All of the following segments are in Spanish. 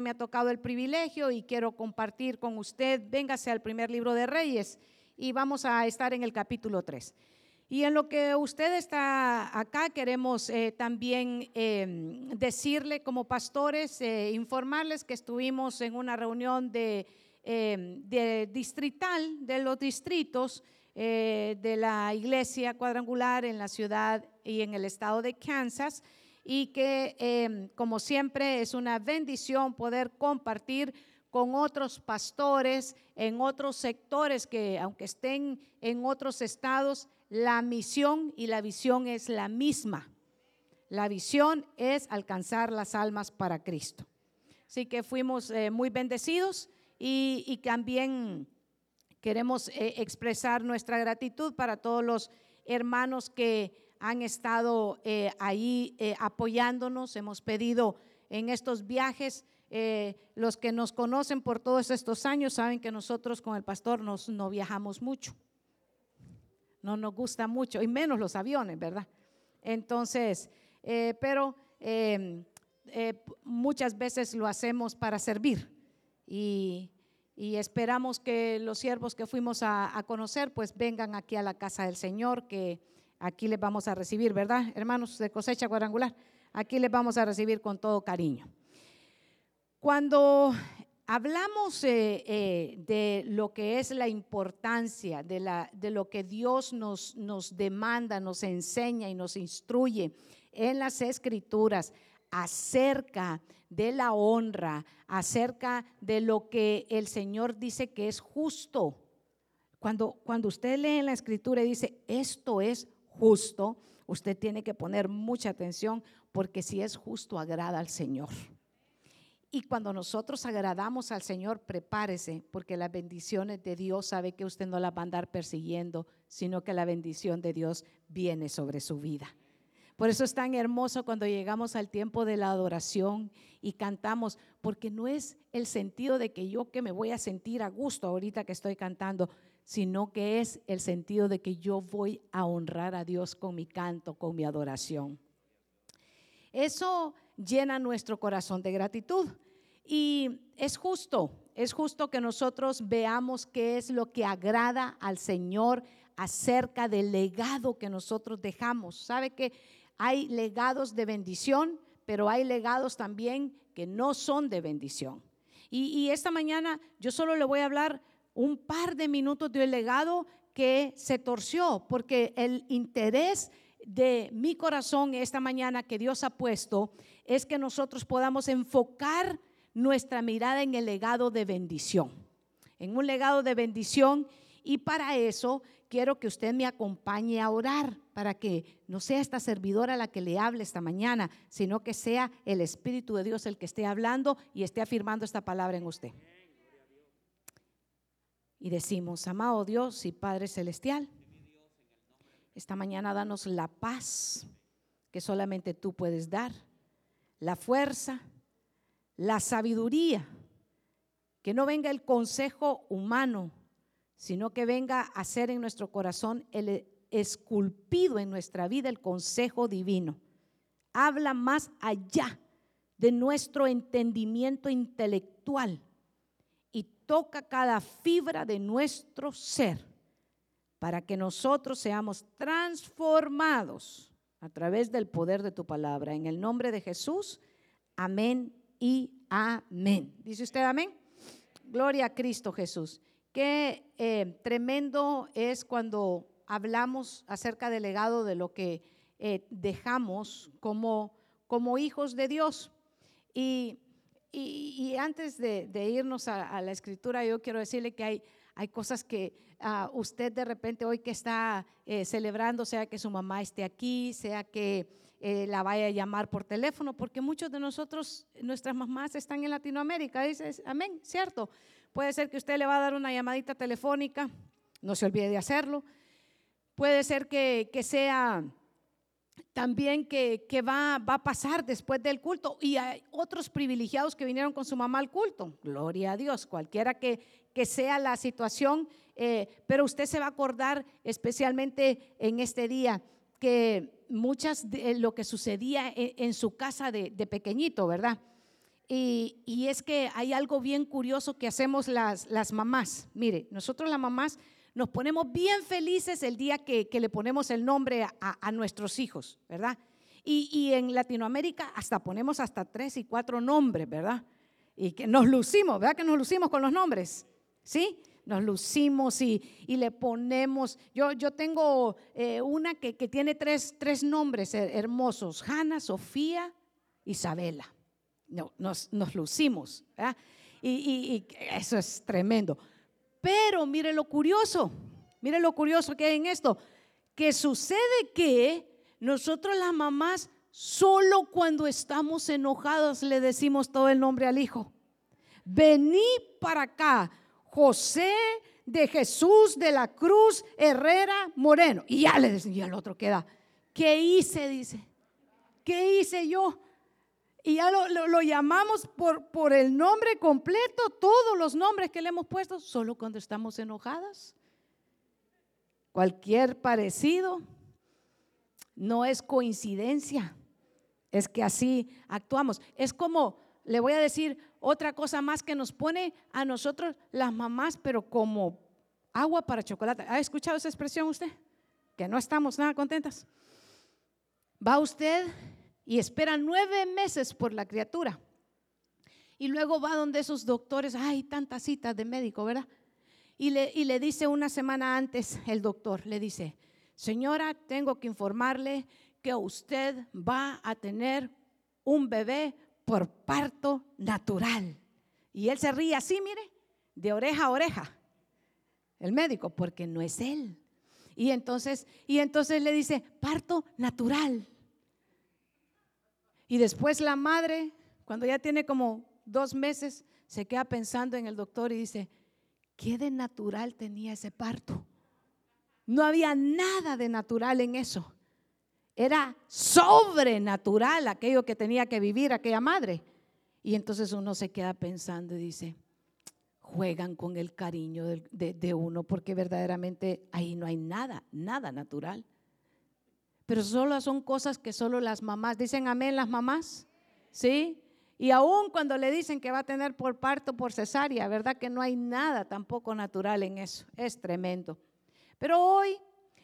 me ha tocado el privilegio y quiero compartir con usted. Véngase al primer libro de Reyes y vamos a estar en el capítulo 3. Y en lo que usted está acá, queremos eh, también em, decirle como pastores, eh, informarles que estuvimos en una reunión de, em, distrital de los distritos eh, de la iglesia cuadrangular en la ciudad y en el estado de Kansas y que em, como siempre es una bendición poder compartir con otros pastores en otros sectores que aunque estén en otros estados, la misión y la visión es la misma. La visión es alcanzar las almas para Cristo. Así que fuimos eh, muy bendecidos y, también queremos eh, expresar nuestra gratitud para todos los hermanos que han estado eh, ahí apoyándonos. Hemos pedido en estos viajes, los que nos conocen por todos estos años saben que nosotros con el pastor nos, no viajamos mucho no nos gusta mucho, y menos los aviones, ¿verdad? Entonces, eh, pero em, eh, muchas veces lo hacemos para servir y, esperamos que los siervos que fuimos a, conocer pues vengan aquí a la casa del Señor, que aquí les vamos a recibir, ¿verdad? Hermanos de cosecha cuadrangular, aquí les vamos a recibir con todo cariño. Cuando hablamos eh, eh, de lo que es la importancia, de, la, de lo que Dios nos, nos demanda, nos enseña y nos instruye en las escrituras acerca de la honra, acerca de lo que el Señor dice que es justo. Cuando, cuando usted lee en la escritura y dice, esto es justo, usted tiene que poner mucha atención porque si es justo agrada al Señor. Y cuando nosotros agradamos al Señor, prepárese, porque las bendiciones de Dios sabe que usted no las va a andar persiguiendo, sino que la bendición de Dios viene sobre su vida. Por eso es tan hermoso cuando llegamos al tiempo de la adoración y cantamos, porque no es el sentido de que yo que me voy a sentir a gusto ahorita que estoy cantando, sino que es el sentido de que yo voy a honrar a Dios con mi canto, con mi adoración. Eso llena nuestro corazón de gratitud. Y es justo, es justo que nosotros veamos qué es lo que agrada al Señor acerca del legado que nosotros dejamos. Sabe que hay legados de bendición, pero hay legados también que no son de bendición. Y, esta mañana yo solo le voy a hablar un par de minutos del legado que se torció, porque el interés de mi corazón esta mañana que Dios ha puesto es que nosotros podamos enfocar nuestra mirada en el legado de bendición, en un legado de bendición. Y para eso quiero que usted me acompañe a orar, para que no sea esta servidora la que le hable esta mañana, sino que sea el Espíritu de Dios el que esté hablando y esté afirmando esta palabra en usted. Y decimos, amado Dios y Padre Celestial, esta mañana danos la paz que solamente tú puedes dar, la fuerza, la sabiduría, que no venga el consejo humano, sino que venga a ser en nuestro corazón el esculpido en nuestra vida el consejo divino. Habla más allá de nuestro entendimiento intelectual toca cada fibra de nuestro ser para que nosotros seamos transformados a través del poder de tu palabra. En el nombre de Jesús, amén y amén. ¿Dice usted amén? Gloria a Cristo Jesús. Qué eh, tremendo es cuando hablamos acerca del legado de lo que eh, dejamos como, como hijos de Dios. Y, y, antes de, irnos a, la escritura, yo quiero decirle que hay, cosas que ah, usted de repente hoy que está eh, celebrando, sea que su mamá esté aquí, sea que eh, la vaya a llamar por teléfono, porque muchos de nosotros, nuestras mamás están en Latinoamérica, dice, amén, cierto. Puede ser que usted le va a dar una llamadita telefónica, no se olvide de hacerlo. Puede ser que, sea también que, va, va, a pasar después del culto. Y hay otros privilegiados que vinieron con su mamá al culto. Gloria a Dios, cualquiera que, que sea la situación, eh, pero usted se va a acordar especialmente en este día que muchas de lo que sucedía en, su casa de, pequeñito, ¿verdad? Y, es que hay algo bien curioso que hacemos las, las mamás. Mire, nosotros las mamás nos ponemos bien felices el día que, le ponemos el nombre a, nuestros hijos, ¿verdad? Y, y, en Latinoamérica hasta ponemos hasta tres y cuatro nombres, ¿verdad? Y que nos lucimos, ¿verdad? Que nos lucimos con los nombres, ¿sí? Nos lucimos y, le ponemos, yo, yo tengo eh, una que, tiene tres, tres nombres hermosos, Hanna, Sofía, Isabela. No, nos, nos lucimos, ¿verdad? Y, y, eso es tremendo. Pero mire lo curioso, mire lo curioso que hay en esto, que sucede que nosotros las mamás solo cuando estamos enojados le decimos todo el nombre al hijo. Vení para acá, José de Jesús de la Cruz Herrera Moreno. Y ya le decía, y el otro queda, ¿qué hice? Dice, ¿qué hice yo? Y ya lo, llamamos por, por el nombre completo, todos los nombres que le hemos puesto, solo cuando estamos enojadas. Cualquier parecido no es coincidencia, es que así actuamos. Es como, le voy a decir otra cosa más que nos pone a nosotros las mamás, pero como agua para chocolate. ¿Ha escuchado esa expresión usted? Que no estamos nada contentas. Va usted y espera nueve meses por la criatura. Y luego va donde esos doctores, hay tantas citas de médico, ¿verdad? Y le, y le dice una semana antes el doctor, le dice, señora, tengo que informarle que usted va a tener un bebé por parto natural. Y él se ríe así, mire, de oreja a oreja, el médico, porque no es él. Y entonces, y entonces le dice, parto natural. Y después la madre, cuando ya tiene como dos meses, se queda pensando en el doctor y dice, ¿qué de natural tenía ese parto? No había nada de natural en eso. Era sobrenatural aquello que tenía que vivir aquella madre. Y entonces uno se queda pensando y dice, juegan con el cariño de, uno porque verdaderamente ahí no hay nada, nada natural. Pero solo son cosas que solo las mamás, dicen amén las mamás, ¿sí? Y aún cuando le dicen que va a tener por parto, por cesárea, ¿verdad? Que no hay nada tampoco natural en eso. Es tremendo. Pero hoy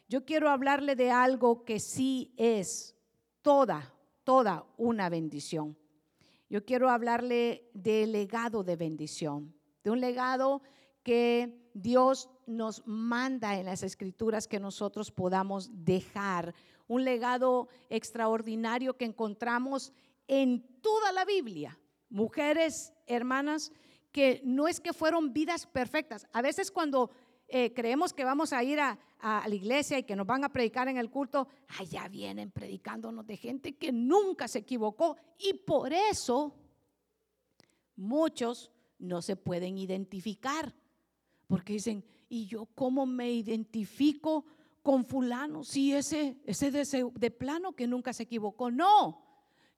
yo quiero hablarle de algo que sí es toda, toda una bendición. Yo quiero hablarle del legado de bendición, de un legado que Dios nos manda en las escrituras que nosotros podamos dejar un legado extraordinario que encontramos en toda la Biblia. Mujeres, hermanas, que no es que fueron vidas perfectas. A veces cuando eh, creemos que vamos a ir a, a, la iglesia y que nos van a predicar en el culto, allá vienen predicándonos de gente que nunca se equivocó. Y por eso muchos no se pueden identificar. Porque dicen, ¿y yo cómo me identifico con fulano, si ese, ese de, de plano que nunca se equivocó. No,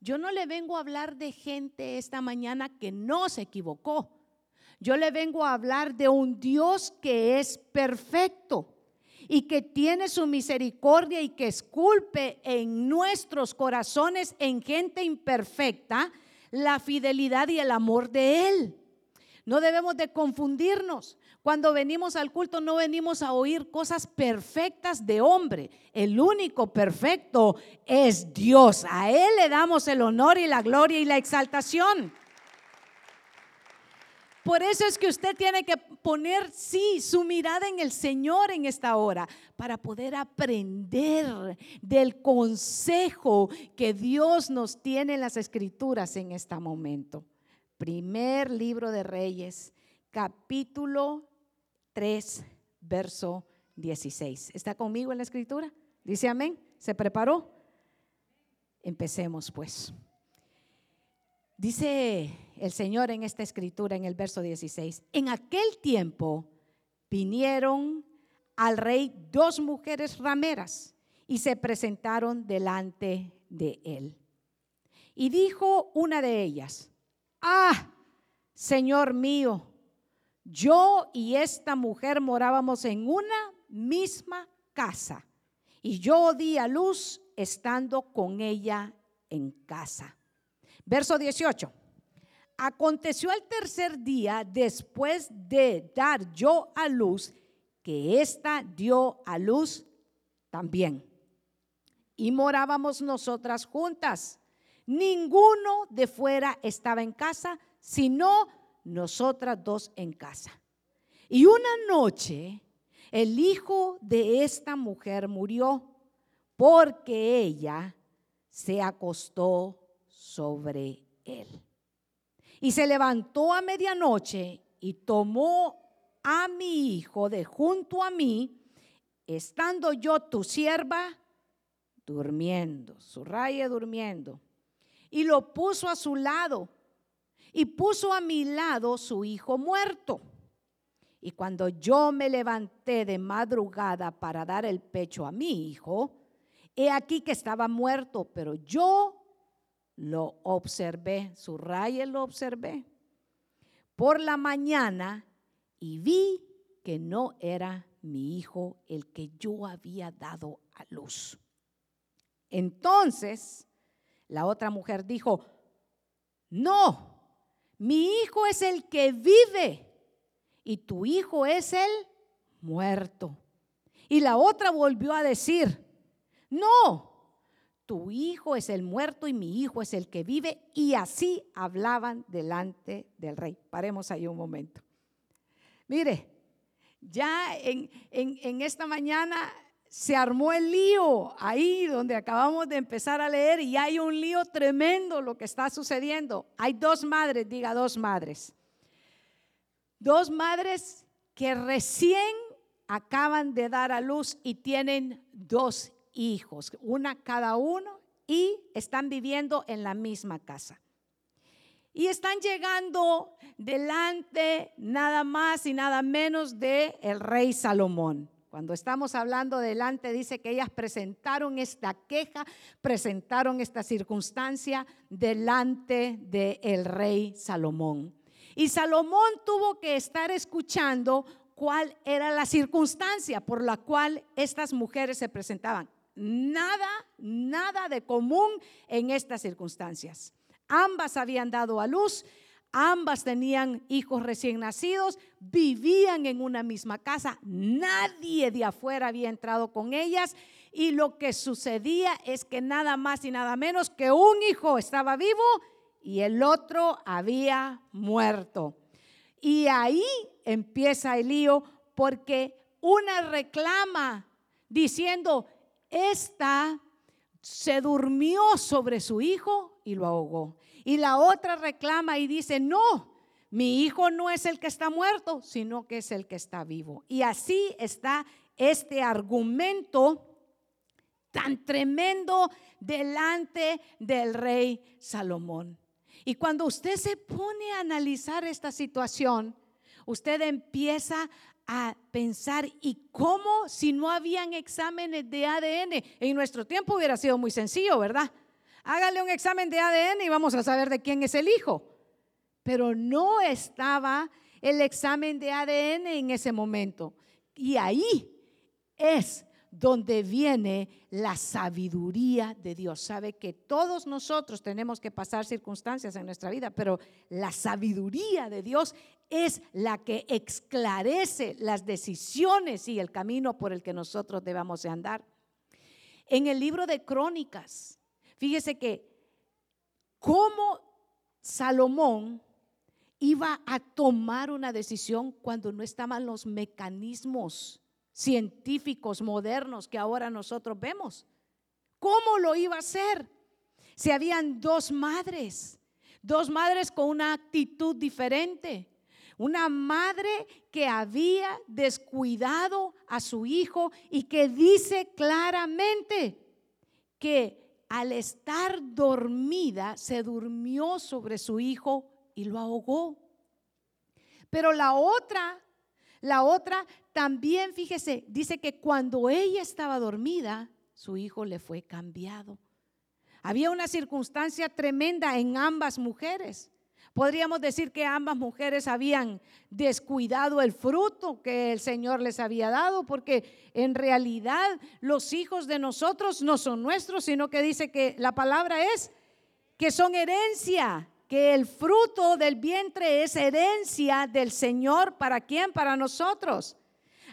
yo no le vengo a hablar de gente esta mañana que no se equivocó. Yo le vengo a hablar de un Dios que es perfecto y que tiene su misericordia y que esculpe en nuestros corazones, en gente imperfecta, la fidelidad y el amor de Él. No debemos de confundirnos. Cuando venimos al culto no venimos a oír cosas perfectas de hombre. El único perfecto es Dios. A Él le damos el honor y la gloria y la exaltación. Por eso es que usted tiene que poner, sí, su mirada en el Señor en esta hora, para poder aprender del consejo que Dios nos tiene en las escrituras en este momento. Primer libro de Reyes, capítulo 3, verso 16. ¿Está conmigo en la escritura? Dice amén. ¿Se preparó? Empecemos pues. Dice el Señor en esta escritura, en el verso 16, en aquel tiempo vinieron al rey dos mujeres rameras y se presentaron delante de él. Y dijo una de ellas, ah, Señor mío, yo y esta mujer morábamos en una misma casa y yo di a luz estando con ella en casa. Verso 18. aconteció al tercer día, después de dar yo a luz, que ésta dio a luz también. Y morábamos nosotras juntas. Ninguno de fuera estaba en casa, sino nosotras dos en casa. Y una noche el hijo de esta mujer murió porque ella se acostó sobre él. Y se levantó a medianoche y tomó a mi hijo de junto a mí, estando yo tu sierva durmiendo, su raya durmiendo, y lo puso a su lado y puso a mi lado su hijo muerto. Y cuando yo me levanté de madrugada para dar el pecho a mi hijo, he aquí que estaba muerto, pero yo lo observé, su raya lo observé por la mañana y vi que no era mi hijo el que yo había dado a luz. Entonces la otra mujer dijo, no, mi hijo es el que vive y tu hijo es el muerto. Y la otra volvió a decir, no, tu hijo es el muerto y mi hijo es el que vive. Y así hablaban delante del rey. Paremos ahí un momento. Mire, ya en, en esta mañana se armó el lío ahí donde acabamos de empezar a leer y hay un lío tremendo lo que está sucediendo. Hay dos madres, diga dos madres. Dos madres que recién acaban de dar a luz y tienen dos hijos, una cada uno, y están viviendo en la misma casa. Y están llegando delante nada más y nada menos de el rey Salomón. Cuando estamos hablando delante, dice que ellas presentaron esta queja, presentaron esta circunstancia delante del rey Salomón. Y Salomón tuvo que estar escuchando cuál era la circunstancia por la cual estas mujeres se presentaban. Nada, nada de común en estas circunstancias. Ambas habían dado a luz, ambas tenían hijos recién nacidos, vivían en una misma casa, nadie de afuera había entrado con ellas y lo que sucedía es que nada más y nada menos que un hijo estaba vivo y el otro había muerto. Y ahí empieza el lío porque una reclama diciendo, esta se durmió sobre su hijo y lo ahogó. Y la otra reclama y dice, no, mi hijo no es el que está muerto, sino que es el que está vivo. Y así está este argumento tan tremendo delante del rey Salomón. Y cuando usted se pone a analizar esta situación, usted empieza a pensar, ¿y cómo si no habían exámenes de ADN? En nuestro tiempo hubiera sido muy sencillo, ¿verdad? Hágale un examen de ADN y vamos a saber de quién es el hijo. Pero no estaba el examen de ADN en ese momento. Y ahí es donde viene la sabiduría de Dios. Sabe que todos nosotros tenemos que pasar circunstancias en nuestra vida, pero la sabiduría de Dios es la que esclarece las decisiones y el camino por el que nosotros debamos de andar. En el libro de Crónicas, fíjese que cómo Salomón iba a tomar una decisión cuando no estaban los mecanismos científicos modernos que ahora nosotros vemos. ¿Cómo lo iba a hacer? Si habían dos madres, dos madres con una actitud diferente. Una madre que había descuidado a su hijo y que dice claramente que al estar dormida se durmió sobre su hijo y lo ahogó. Pero la otra la otra también, fíjese, dice que cuando ella estaba dormida, su hijo le fue cambiado. Había una circunstancia tremenda en ambas mujeres. Podríamos decir que ambas mujeres habían descuidado el fruto que el Señor les había dado, porque en realidad los hijos de nosotros no son nuestros, sino que dice que la palabra es que son herencia, que el fruto del vientre es herencia del Señor. ¿Para quién? Para nosotros.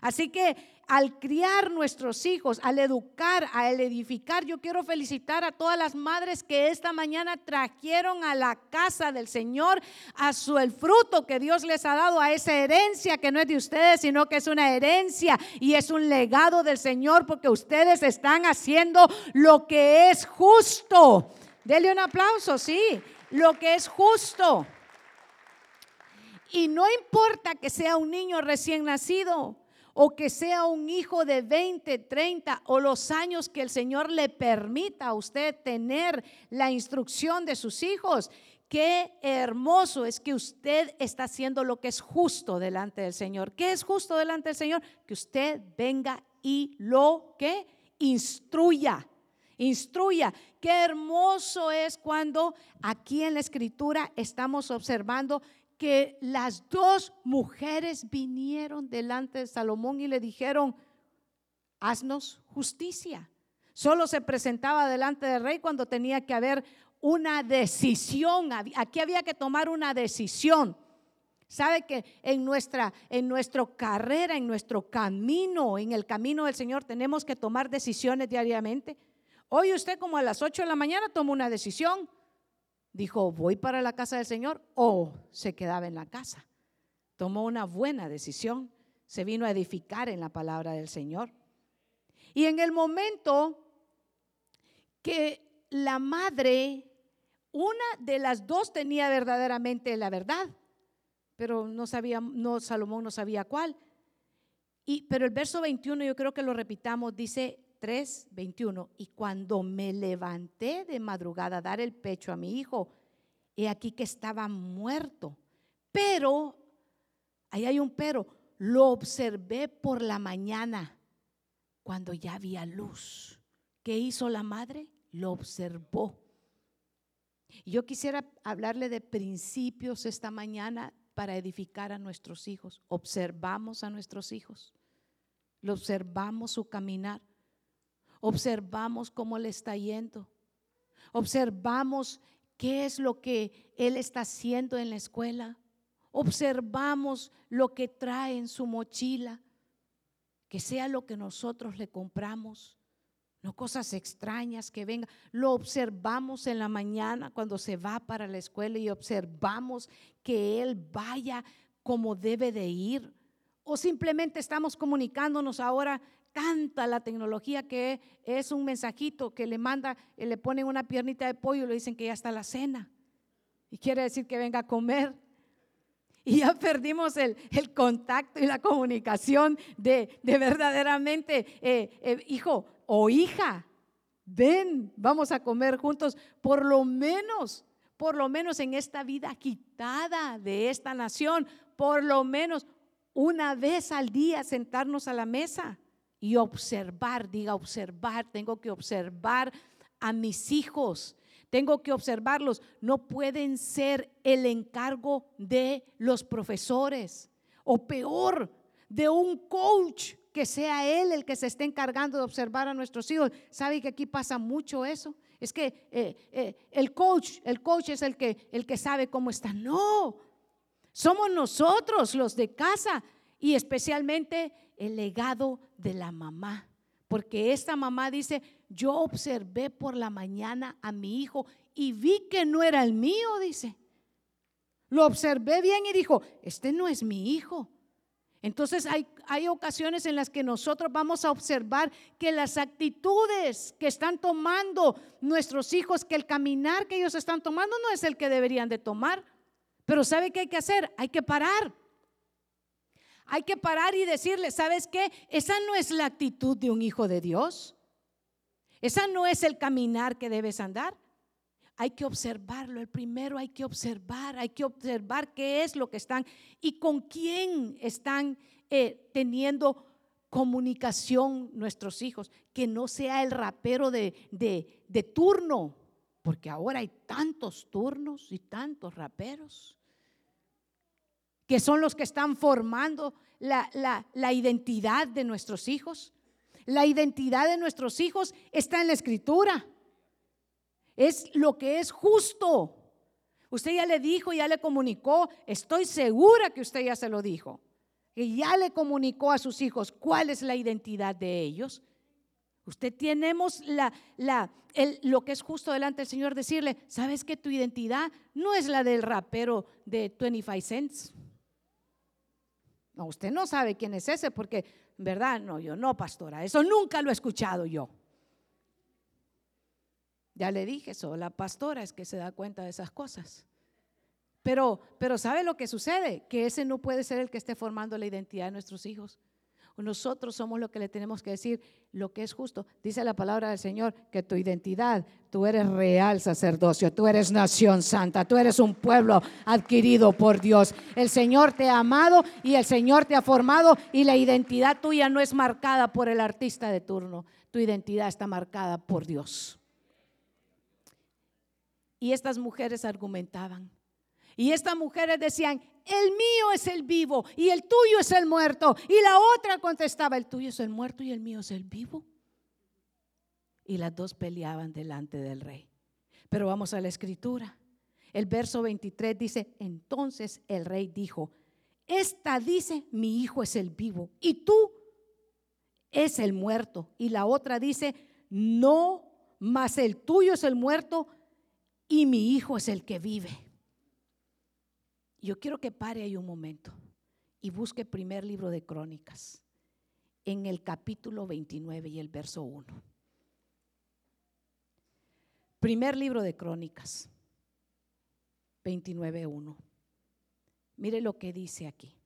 Así que al criar nuestros hijos, al educar, al edificar, yo quiero felicitar a todas las madres que esta mañana trajeron a la casa del Señor a su el fruto que Dios les ha dado, a esa herencia que no es de ustedes, sino que es una herencia y es un legado del Señor porque ustedes están haciendo lo que es justo. Dele un aplauso, sí, lo que es justo. Y no importa que sea un niño recién nacido o que sea un hijo de 20, 30 o los años que el Señor le permita a usted tener la instrucción de sus hijos. Qué hermoso es que usted está haciendo lo que es justo delante del Señor. ¿Qué es justo delante del Señor? Que usted venga y lo que instruya. Instruya. Qué hermoso es cuando aquí en la escritura estamos observando que las dos mujeres vinieron delante de Salomón y le dijeron, haznos justicia. Solo se presentaba delante del rey cuando tenía que haber una decisión. Aquí había que tomar una decisión. Sabe que en nuestra en nuestra carrera, en nuestro camino, en el camino del Señor tenemos que tomar decisiones diariamente. Hoy usted como a las 8 de la mañana toma una decisión dijo, voy para la casa del Señor o se quedaba en la casa. Tomó una buena decisión, se vino a edificar en la palabra del Señor. Y en el momento que la madre, una de las dos tenía verdaderamente la verdad, pero no sabía, no, Salomón no sabía cuál. Y, pero el verso 21, yo creo que lo repitamos, dice, 3, 21. Y cuando me levanté de madrugada a dar el pecho a mi hijo, he aquí que estaba muerto. Pero, ahí hay un pero, lo observé por la mañana, cuando ya había luz. ¿Qué hizo la madre? Lo observó. yo quisiera hablarle de principios esta mañana para edificar a nuestros hijos. Observamos a nuestros hijos. Lo observamos su caminar. Observamos cómo le está yendo. Observamos qué es lo que él está haciendo en la escuela. Observamos lo que trae en su mochila. Que sea lo que nosotros le compramos. No cosas extrañas que vengan. Lo observamos en la mañana cuando se va para la escuela y observamos que él vaya como debe de ir. O simplemente estamos comunicándonos ahora tanta la tecnología que es un mensajito que le manda, eh, le ponen una piernita de pollo y le dicen que ya está la cena. Y quiere decir que venga a comer. Y ya perdimos el, contacto y la comunicación de, verdaderamente, eh, eh, hijo o hija, ven, vamos a comer juntos, por lo menos, por lo menos en esta vida quitada de esta nación, por lo menos una vez al día sentarnos a la mesa y observar, diga observar, tengo que observar a mis hijos, tengo que observarlos, no pueden ser el encargo de los profesores o peor, de un coach que sea él el que se esté encargando de observar a nuestros hijos. ¿Sabe que aquí pasa mucho eso? Es que eh, eh, el coach, el coach es el que, el que sabe cómo está. No, somos nosotros los de casa y especialmente el legado de la mamá. Porque esta mamá dice, yo observé por la mañana a mi hijo y vi que no era el mío, dice. Lo observé bien y dijo, este no es mi hijo. Entonces hay, hay, ocasiones en las que nosotros vamos a observar que las actitudes que están tomando nuestros hijos, que el caminar que ellos están tomando no es el que deberían de tomar. Pero ¿sabe qué hay que hacer? Hay que parar. Hay que parar y decirle, ¿sabes qué? Esa no es la actitud de un hijo de Dios. Esa no es el caminar que debes andar. Hay que observarlo. El primero hay que observar, hay que observar qué es lo que están y con quién están eh, teniendo comunicación nuestros hijos. Que no sea el rapero de, de turno, porque ahora hay tantos turnos y tantos raperos que son los que están formando la, identidad de nuestros hijos. La identidad de nuestros hijos está en la escritura. Es lo que es justo. Usted ya le dijo, ya le comunicó. Estoy segura que usted ya se lo dijo. Que ya le comunicó a sus hijos cuál es la identidad de ellos. Usted tenemos la, la, lo que es justo delante del Señor decirle, ¿sabes que tu identidad no es la del rapero de 25 cents? No, usted no sabe quién es ese porque, ¿verdad? No, yo no, pastora, eso nunca lo he escuchado yo. Ya le dije eso, la pastora es que se da cuenta de esas cosas. Pero, pero ¿sabe lo que sucede? Que ese no puede ser el que esté formando la identidad de nuestros hijos. Nosotros somos lo que le tenemos que decir, lo que es justo. Dice la palabra del Señor que tu identidad, tú eres real sacerdocio, tú eres nación santa, tú eres un pueblo adquirido por Dios. El Señor te ha amado y el Señor te ha formado y la identidad tuya no es marcada por el artista de turno, tu identidad está marcada por Dios. Y estas mujeres argumentaban. Y estas mujeres decían, el mío es el vivo y el tuyo es el muerto. Y la otra contestaba, el tuyo es el muerto y el mío es el vivo. Y las dos peleaban delante del rey. Pero vamos a la escritura. El verso 23 dice, entonces el rey dijo, esta dice, mi hijo es el vivo y tú es el muerto. Y la otra dice, no, mas el tuyo es el muerto y mi hijo es el que vive. Yo quiero que pare ahí un momento y busque primer libro de Crónicas en el capítulo 29 y el verso 1. Primer libro de Crónicas 29.1. Mire lo que dice aquí.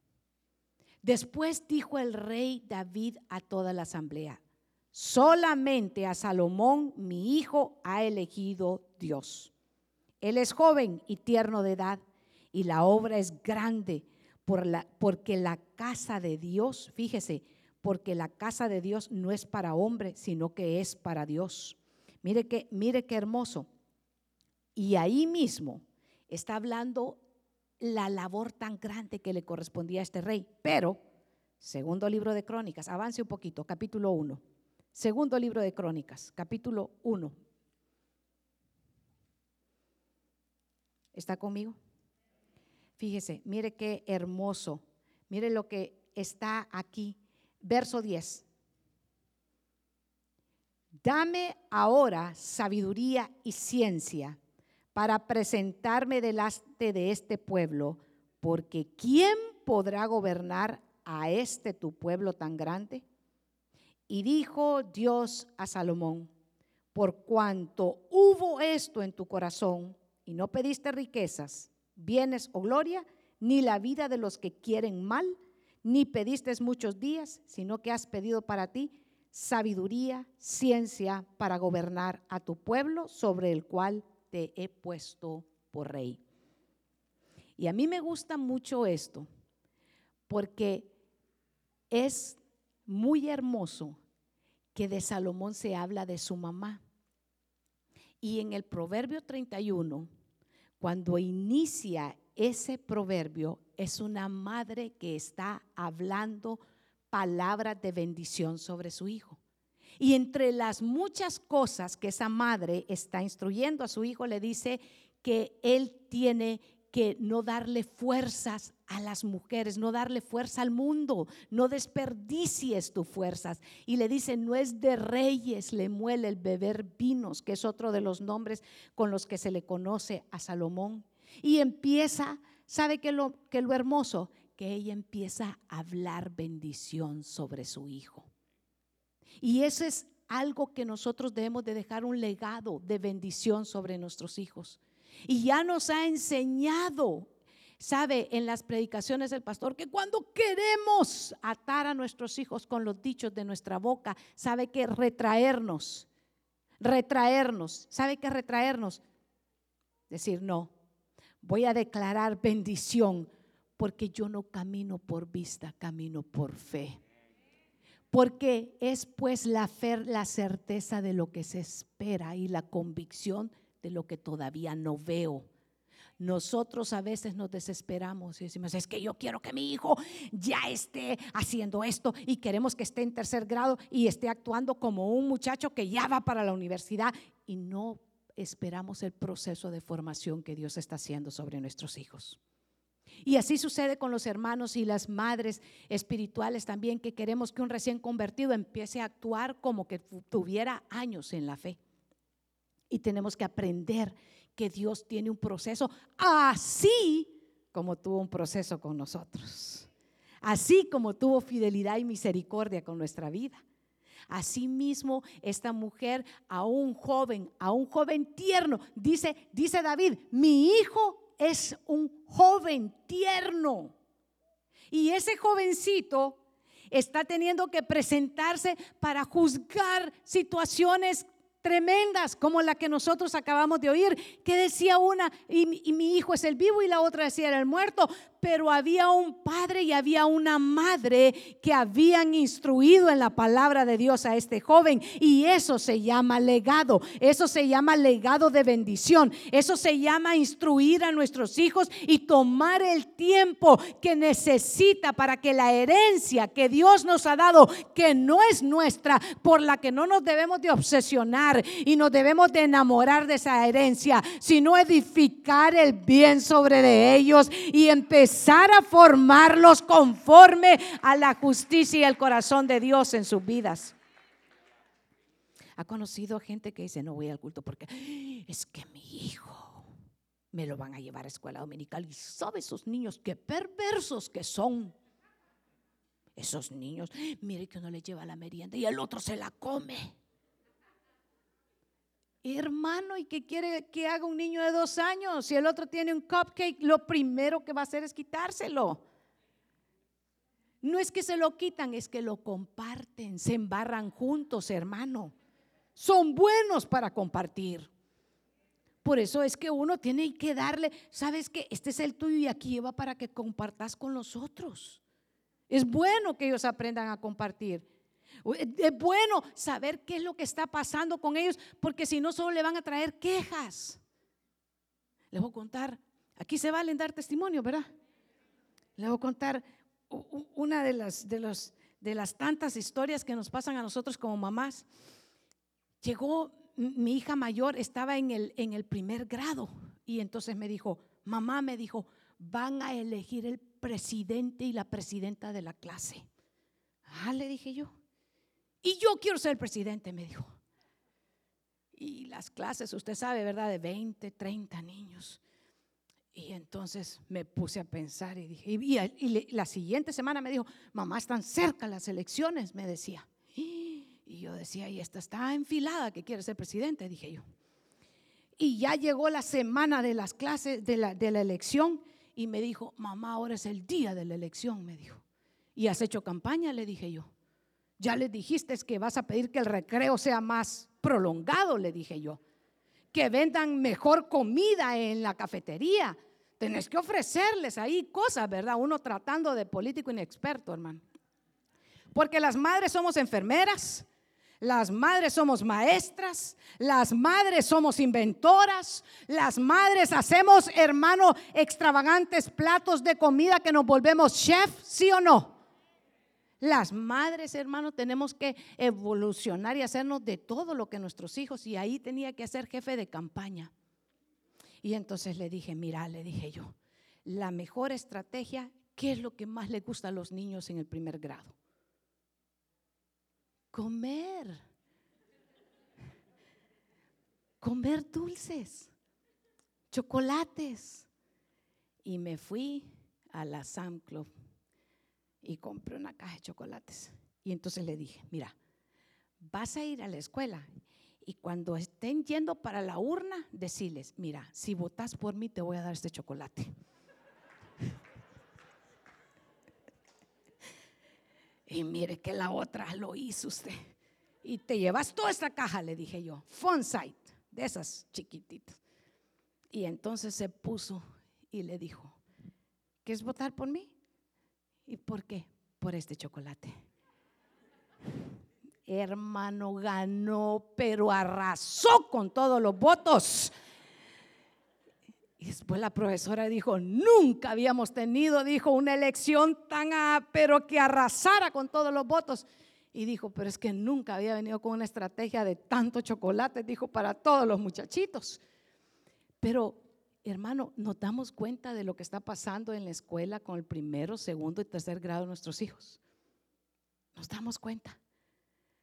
Después dijo el rey David a toda la asamblea, solamente a Salomón mi hijo ha elegido Dios. Él es joven y tierno de edad y la obra es grande por la, porque la casa de Dios, fíjese, porque la casa de Dios no es para hombre, sino que es para Dios. Mire que, mire qué hermoso. Y ahí mismo está hablando la labor tan grande que le correspondía a este rey. Pero, segundo libro de Crónicas, avance un poquito, capítulo 1. Segundo libro de Crónicas, capítulo 1. ¿Está conmigo? Fíjese, mire qué hermoso. Mire lo que está aquí. Verso 10. Dame ahora sabiduría y ciencia para presentarme delante de este pueblo, porque ¿quién podrá gobernar a este tu pueblo tan grande? Y dijo Dios a Salomón, por cuanto hubo esto en tu corazón y no pediste riquezas, bienes o gloria, ni la vida de los que quieren mal, ni pediste muchos días, sino que has pedido para ti sabiduría, ciencia para gobernar a tu pueblo sobre el cual te he puesto por rey. Y a mí me gusta mucho esto, porque es muy hermoso que de Salomón se habla de su mamá. Y en el Proverbio 31, cuando inicia ese proverbio, es una madre que está hablando palabras de bendición sobre su hijo. Y entre las muchas cosas que esa madre está instruyendo a su hijo, le dice que él tiene que no darle fuerzas a las mujeres, no darle fuerza al mundo, no desperdicies tus fuerzas. Y le dice, no es de reyes, le muele el beber vinos, que es otro de los nombres con los que se le conoce a Salomón. Y empieza, ¿sabe qué lo, que lo hermoso? Que ella empieza a hablar bendición sobre su hijo. Y eso es algo que nosotros debemos de dejar un legado de bendición sobre nuestros hijos. Y ya nos ha enseñado sabe en las predicaciones del pastor que cuando queremos atar a nuestros hijos con los dichos de nuestra boca, sabe que retraernos, retraernos, sabe que retraernos, decir no, voy a declarar bendición porque yo no camino por vista, camino por fe. Porque es pues la fe, la certeza de lo que se espera y la convicción de lo que todavía no veo. Nosotros a veces nos desesperamos y decimos, es que yo quiero que mi hijo ya esté haciendo esto y queremos que esté en tercer grado y esté actuando como un muchacho que ya va para la universidad y no esperamos el proceso de formación que Dios está haciendo sobre nuestros hijos. Y así sucede con los hermanos y las madres espirituales también, que queremos que un recién convertido empiece a actuar como que tuviera años en la fe. Y tenemos que aprender que Dios tiene un proceso así como tuvo un proceso con nosotros. Así como tuvo fidelidad y misericordia con nuestra vida. Asimismo, esta mujer a un joven, a un joven tierno, dice, dice David, mi hijo es un joven tierno. Y ese jovencito está teniendo que presentarse para juzgar situaciones tremendas como la que nosotros acabamos de oír, que decía una, y, mi hijo es el vivo y la otra decía era el muerto, pero había un padre y había una madre que habían instruido en la palabra de Dios a este joven. Y eso se llama legado, eso se llama legado de bendición, eso se llama instruir a nuestros hijos y tomar el tiempo que necesita para que la herencia que Dios nos ha dado, que no es nuestra, por la que no nos debemos de obsesionar y nos debemos de enamorar de esa herencia, sino edificar el bien sobre de ellos y empezar a formarlos conforme a la justicia y el corazón de Dios en sus vidas. Ha conocido gente que dice, no voy al culto porque es que mi hijo me lo van a llevar a escuela dominical. Y sabe esos niños qué perversos que son. Esos niños, mire que uno le lleva la merienda y el otro se la come. Hermano, ¿y qué quiere que haga un niño de dos años? Si el otro tiene un cupcake, lo primero que va a hacer es quitárselo. No es que se lo quitan, es que lo comparten, se embarran juntos, hermano. Son buenos para compartir. Por eso es que uno tiene que darle, sabes que este es el tuyo y aquí lleva para que compartas con los otros. Es bueno que ellos aprendan a compartir. Es bueno saber qué es lo que está pasando con ellos, porque si no, solo le van a traer quejas. Les voy a contar, aquí se valen dar testimonio, ¿verdad? Les voy a contar una de las, de, los, de las tantas historias que nos pasan a nosotros como mamás. Llegó mi hija mayor, estaba en el, en el primer grado, y entonces me dijo, mamá me dijo, van a elegir el presidente y la presidenta de la clase. Ah, le dije yo. Y yo quiero ser presidente, me dijo. Y las clases, usted sabe, ¿verdad? De 20, 30 niños. Y entonces me puse a pensar y dije, y, la siguiente semana me dijo, mamá, están cerca las elecciones, me decía. Y yo decía, y esta está enfilada que quiere ser presidente, dije yo. Y ya llegó la semana de las clases, de de la elección, y me dijo, mamá, ahora es el día de la elección, me dijo. ¿Y has hecho campaña? Le dije yo. Ya le dijiste que vas a pedir que el recreo sea más prolongado, le dije yo. Que vendan mejor comida en la cafetería. Tenés que ofrecerles ahí cosas, ¿verdad? Uno tratando de político inexperto, hermano. Porque las madres somos enfermeras, las madres somos maestras, las madres somos inventoras, las madres hacemos, hermano, extravagantes platos de comida que nos volvemos chef, ¿sí o no? Las madres, hermanos, tenemos que evolucionar y hacernos de todo lo que nuestros hijos. Y ahí tenía que ser jefe de campaña. Y entonces le dije, mira, le dije yo, la mejor estrategia, ¿qué es lo que más le gusta a los niños en el primer grado? Comer. Comer dulces, chocolates. Y me fui a la Sam Club y compré una caja de chocolates. Y entonces le dije, mira, vas a ir a la escuela y cuando estén yendo para la urna, decirles, mira, si votas por mí te voy a dar este chocolate. y mire que la otra lo hizo usted. Y te llevas toda esta caja, le dije yo, Fonsite, de esas chiquititas. Y entonces se puso y le dijo, ¿quieres votar por mí? ¿Y por qué? Por este chocolate. Hermano ganó, pero arrasó con todos los votos. Y después la profesora dijo, nunca habíamos tenido, dijo, una elección tan, pero que arrasara con todos los votos. y dijo, pero es que nunca había venido con una estrategia de tanto chocolate, dijo, para todos los muchachitos. Pero, hermano, nos damos cuenta de lo que está pasando en la escuela con el primero, segundo y tercer grado de nuestros hijos. Nos damos cuenta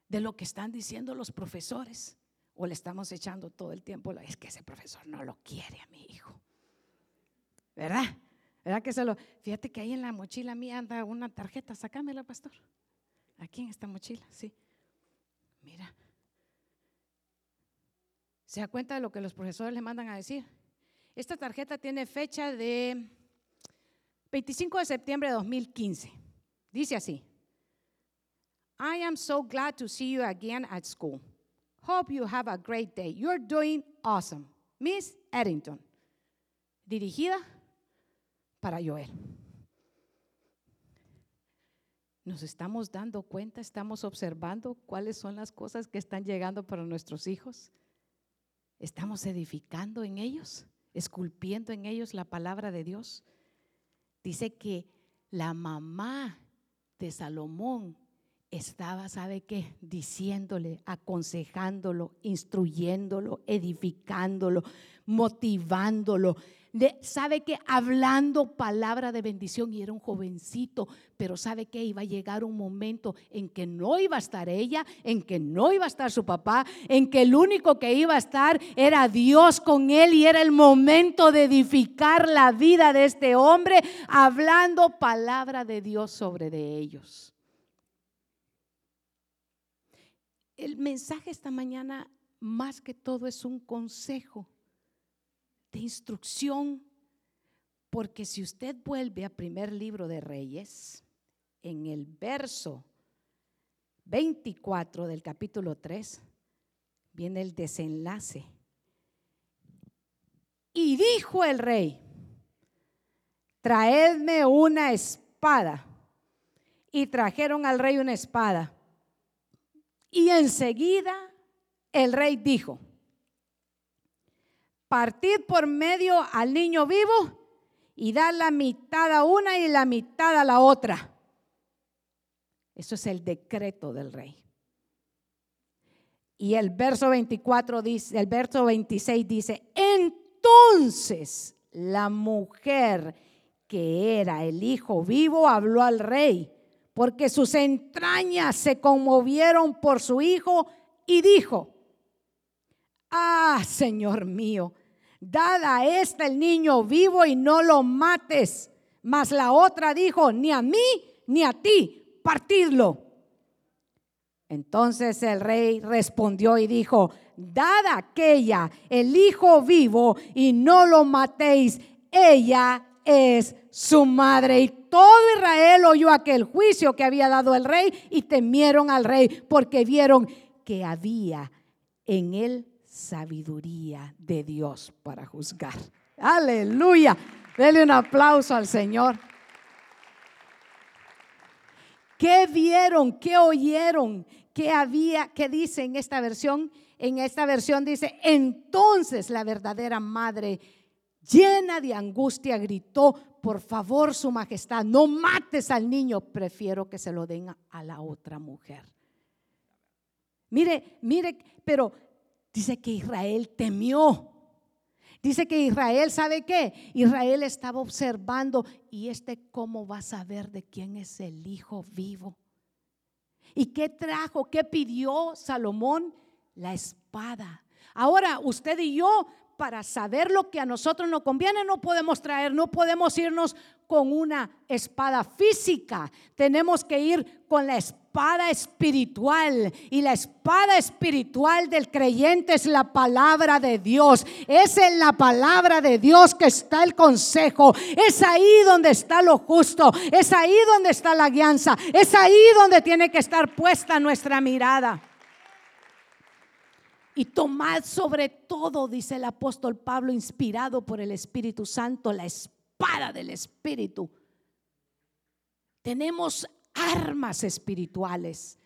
de lo que están diciendo los profesores. O le estamos echando todo el tiempo, es que ese profesor no lo quiere a mi hijo. ¿Verdad? ¿Verdad que se lo? Fíjate que ahí en la mochila mía anda una tarjeta, sácamela, pastor. Aquí en esta mochila, sí. Mira. ¿Se da cuenta de lo que los profesores le mandan a decir? Esta tarjeta tiene fecha de 25 de septiembre de 2015. Dice así. I am so glad to see you again at school. Hope you have a great day. You're doing awesome. Miss Eddington. Dirigida para Joel. Nos estamos dando cuenta, estamos observando cuáles son las cosas que están llegando para nuestros hijos. Estamos edificando en ellos, esculpiendo en ellos la palabra de Dios. Dice que la mamá de Salomón estaba, ¿sabe qué? Diciéndole, aconsejándolo, instruyéndolo, edificándolo, motivándolo, sabe que hablando palabra de bendición y era un jovencito, pero sabe que iba a llegar un momento en que no iba a estar ella, en que no iba a estar su papá, en que el único que iba a estar era Dios con él y era el momento de edificar la vida de este hombre, hablando palabra de Dios sobre de ellos. El mensaje esta mañana más que todo es un consejo de instrucción, porque si usted vuelve a primer libro de Reyes, en el verso 24 del capítulo 3, viene el desenlace. Y dijo el rey, traedme una espada. Y trajeron al rey una espada. Y enseguida el rey dijo, partid por medio al niño vivo y dar la mitad a una y la mitad a la otra. Eso es el decreto del rey. Y el verso 24 dice, el verso 26 dice, entonces la mujer que era el hijo vivo habló al rey, porque sus entrañas se conmovieron por su hijo y dijo, ah, Señor mío, dada esta el niño vivo y no lo mates. Mas la otra dijo, ni a mí ni a ti, partidlo. Entonces el rey respondió y dijo, dada aquella el hijo vivo y no lo matéis, ella es su madre. Y todo Israel oyó aquel juicio que había dado el rey y temieron al rey porque vieron que había en él sabiduría de Dios para juzgar. Aleluya. Dele un aplauso al Señor. ¿Qué vieron? ¿Qué oyeron? ¿Qué había? ¿Qué dice en esta versión? En esta versión dice, entonces la verdadera madre, llena de angustia, gritó, por favor, su majestad, no mates al niño, prefiero que se lo den a la otra mujer. Mire, mire, pero Dice que Israel temió. Dice que Israel, ¿sabe qué? Israel estaba observando y este cómo va a saber de quién es el hijo vivo. ¿Y qué trajo? ¿Qué pidió Salomón? La espada. Ahora, usted y yo, para saber lo que a nosotros nos conviene, no podemos traer, no podemos irnos con una espada física. Tenemos que ir con la espada espiritual y la espada espiritual del creyente es la palabra de Dios. Es en la palabra de Dios que está el consejo. Es ahí donde está lo justo. Es ahí donde está la guianza. Es ahí donde tiene que estar puesta nuestra mirada. Y tomad sobre todo, dice el apóstol Pablo, inspirado por el Espíritu Santo, la espada del Espíritu. Tenemos armas espirituales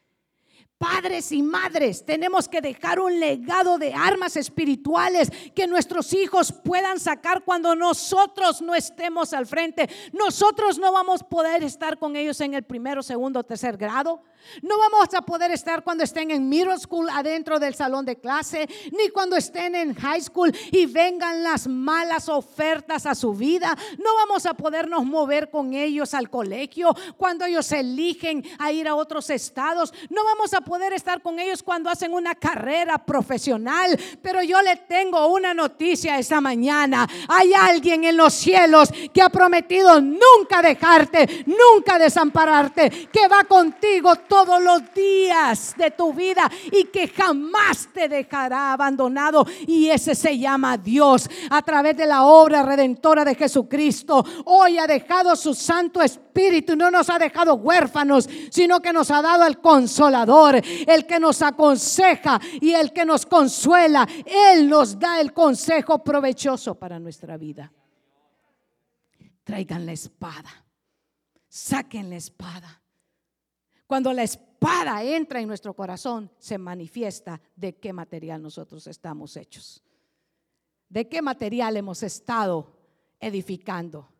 padres y madres tenemos que dejar un legado de armas espirituales que nuestros hijos puedan sacar cuando nosotros no estemos al frente. Nosotros no vamos a poder estar con ellos en el primero, segundo, tercer grado. No vamos a poder estar cuando estén en middle school adentro del salón de clase, ni cuando estén en high school y vengan las malas ofertas a su vida. No vamos a podernos mover con ellos al colegio cuando ellos eligen a ir a otros estados. No vamos a poder estar con ellos cuando hacen una carrera profesional. Pero yo le tengo una noticia esta mañana. Hay alguien en los cielos que ha prometido nunca dejarte, nunca desampararte, que va contigo todos los días de tu vida y que jamás te dejará abandonado. Y ese se llama Dios a través de la obra redentora de Jesucristo. Hoy ha dejado su Santo Espíritu, no nos ha dejado huérfanos, sino que nos ha dado el consolador, el que nos aconseja y el que nos consuela. Él nos da el consejo provechoso para nuestra vida. Traigan la espada, saquen la espada. Cuando la espada entra en nuestro corazón, se manifiesta de qué material nosotros estamos hechos. De qué material hemos estado edificando.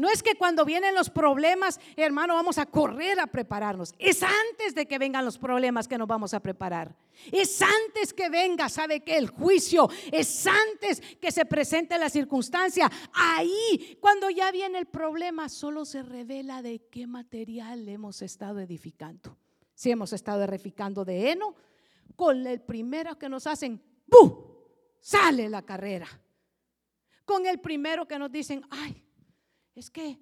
No es que cuando vienen los problemas, hermano, vamos a correr a prepararnos. Es antes de que vengan los problemas que nos vamos a preparar. Es antes que venga, ¿sabe que El juicio. Es antes que se presente la circunstancia. Ahí, cuando ya viene el problema, solo se revela de qué material hemos estado edificando. Si hemos estado edificando de heno, con el primero que nos hacen, ¡bu! Sale la carrera. Con el primero que nos dicen, ay, es que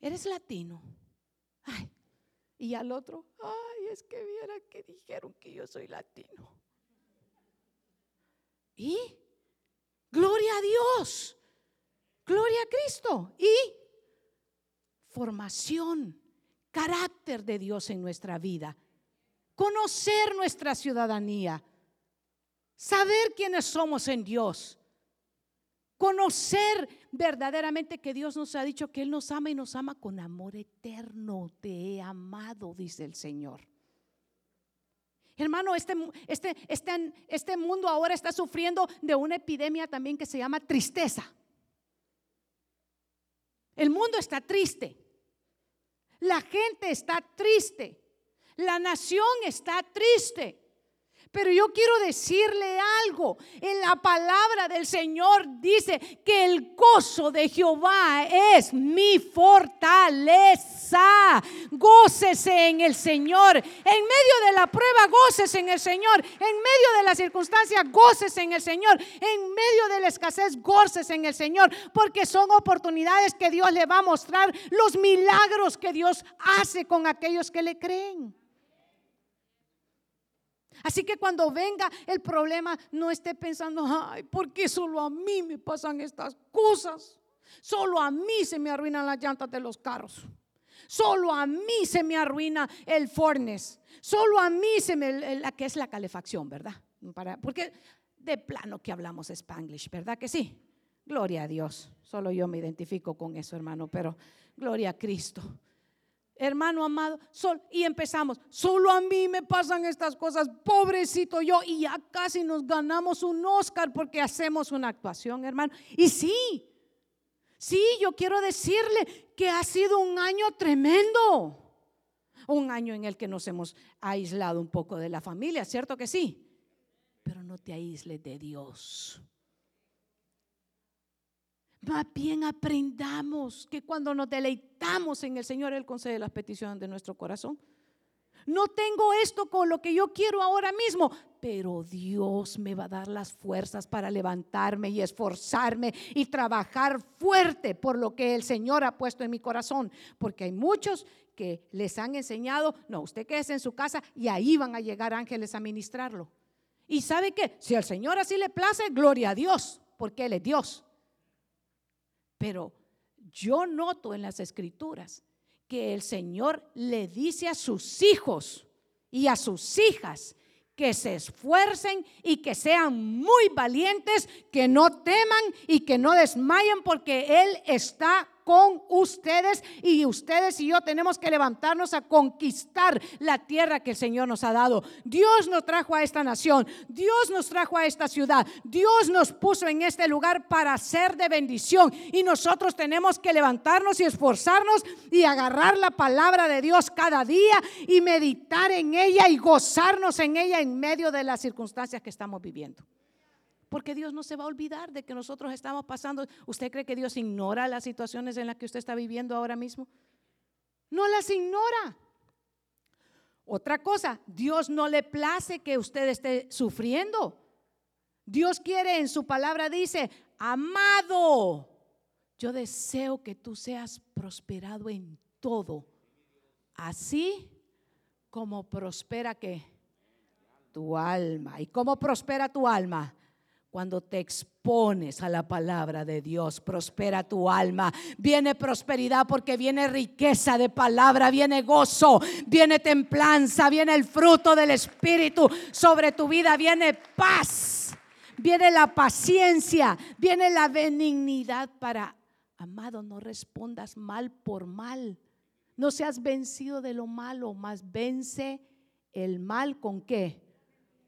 eres latino. Ay, y al otro, ay, es que viera que dijeron que yo soy latino. Y gloria a Dios, gloria a Cristo. Y formación, carácter de Dios en nuestra vida, conocer nuestra ciudadanía, saber quiénes somos en Dios, conocer verdaderamente que Dios nos ha dicho que Él nos ama y nos ama con amor eterno. Te he amado, dice el Señor. Hermano, este, este, este, este mundo ahora está sufriendo de una epidemia también que se llama tristeza. El mundo está triste. La gente está triste. La nación está triste. Pero yo quiero decirle algo. En la palabra del Señor dice que el gozo de Jehová es mi fortaleza. Gócese en el Señor. En medio de la prueba, gócese en el Señor. En medio de la circunstancia, gócese en el Señor. En medio de la escasez, gócese en el Señor. Porque son oportunidades que Dios le va a mostrar los milagros que Dios hace con aquellos que le creen. Así que cuando venga el problema, no esté pensando, ay, ¿por qué solo a mí me pasan estas cosas? Solo a mí se me arruinan las llantas de los carros. Solo a mí se me arruina el fornes. Solo a mí se me, la que es la calefacción, ¿verdad? Porque de plano que hablamos spanglish, ¿verdad que sí? Gloria a Dios. Solo yo me identifico con eso, hermano, pero gloria a Cristo hermano amado, sol, y empezamos, solo a mí me pasan estas cosas, pobrecito yo, y ya casi nos ganamos un Oscar porque hacemos una actuación, hermano. Y sí, sí, yo quiero decirle que ha sido un año tremendo, un año en el que nos hemos aislado un poco de la familia, ¿cierto que sí? Pero no te aísles de Dios. Más bien aprendamos que cuando nos deleitamos en el Señor, Él concede las peticiones de nuestro corazón. No tengo esto con lo que yo quiero ahora mismo, pero Dios me va a dar las fuerzas para levantarme y esforzarme y trabajar fuerte por lo que el Señor ha puesto en mi corazón. Porque hay muchos que les han enseñado, no, usted quédese en su casa y ahí van a llegar ángeles a ministrarlo. Y sabe que si al Señor así le place, gloria a Dios, porque Él es Dios. Pero yo noto en las escrituras que el Señor le dice a sus hijos y a sus hijas que se esfuercen y que sean muy valientes, que no teman y que no desmayen porque Él está con ustedes y ustedes y yo tenemos que levantarnos a conquistar la tierra que el Señor nos ha dado. Dios nos trajo a esta nación, Dios nos trajo a esta ciudad, Dios nos puso en este lugar para ser de bendición y nosotros tenemos que levantarnos y esforzarnos y agarrar la palabra de Dios cada día y meditar en ella y gozarnos en ella en medio de las circunstancias que estamos viviendo. Porque Dios no se va a olvidar de que nosotros estamos pasando. ¿Usted cree que Dios ignora las situaciones en las que usted está viviendo ahora mismo? No las ignora. Otra cosa, Dios no le place que usted esté sufriendo. Dios quiere en su palabra, dice, amado, yo deseo que tú seas prosperado en todo, así como prospera que tu alma. ¿Y cómo prospera tu alma? Cuando te expones a la palabra de Dios, prospera tu alma. Viene prosperidad porque viene riqueza de palabra, viene gozo, viene templanza, viene el fruto del Espíritu sobre tu vida, viene paz, viene la paciencia, viene la benignidad para, amado, no respondas mal por mal. No seas vencido de lo malo, más vence el mal con qué?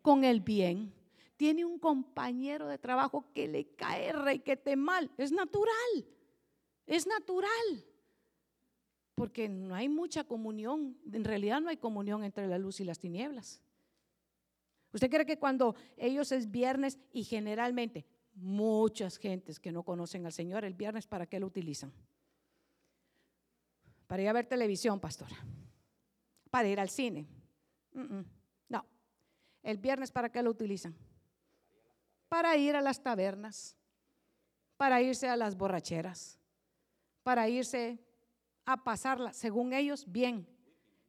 Con el bien tiene un compañero de trabajo que le cae requete mal. Es natural, es natural. Porque no hay mucha comunión, en realidad no hay comunión entre la luz y las tinieblas. ¿Usted cree que cuando ellos es viernes y generalmente muchas gentes que no conocen al Señor, el viernes para qué lo utilizan? Para ir a ver televisión, pastora. Para ir al cine. No. El viernes para qué lo utilizan? Para ir a las tabernas, para irse a las borracheras, para irse a pasarla, según ellos, bien.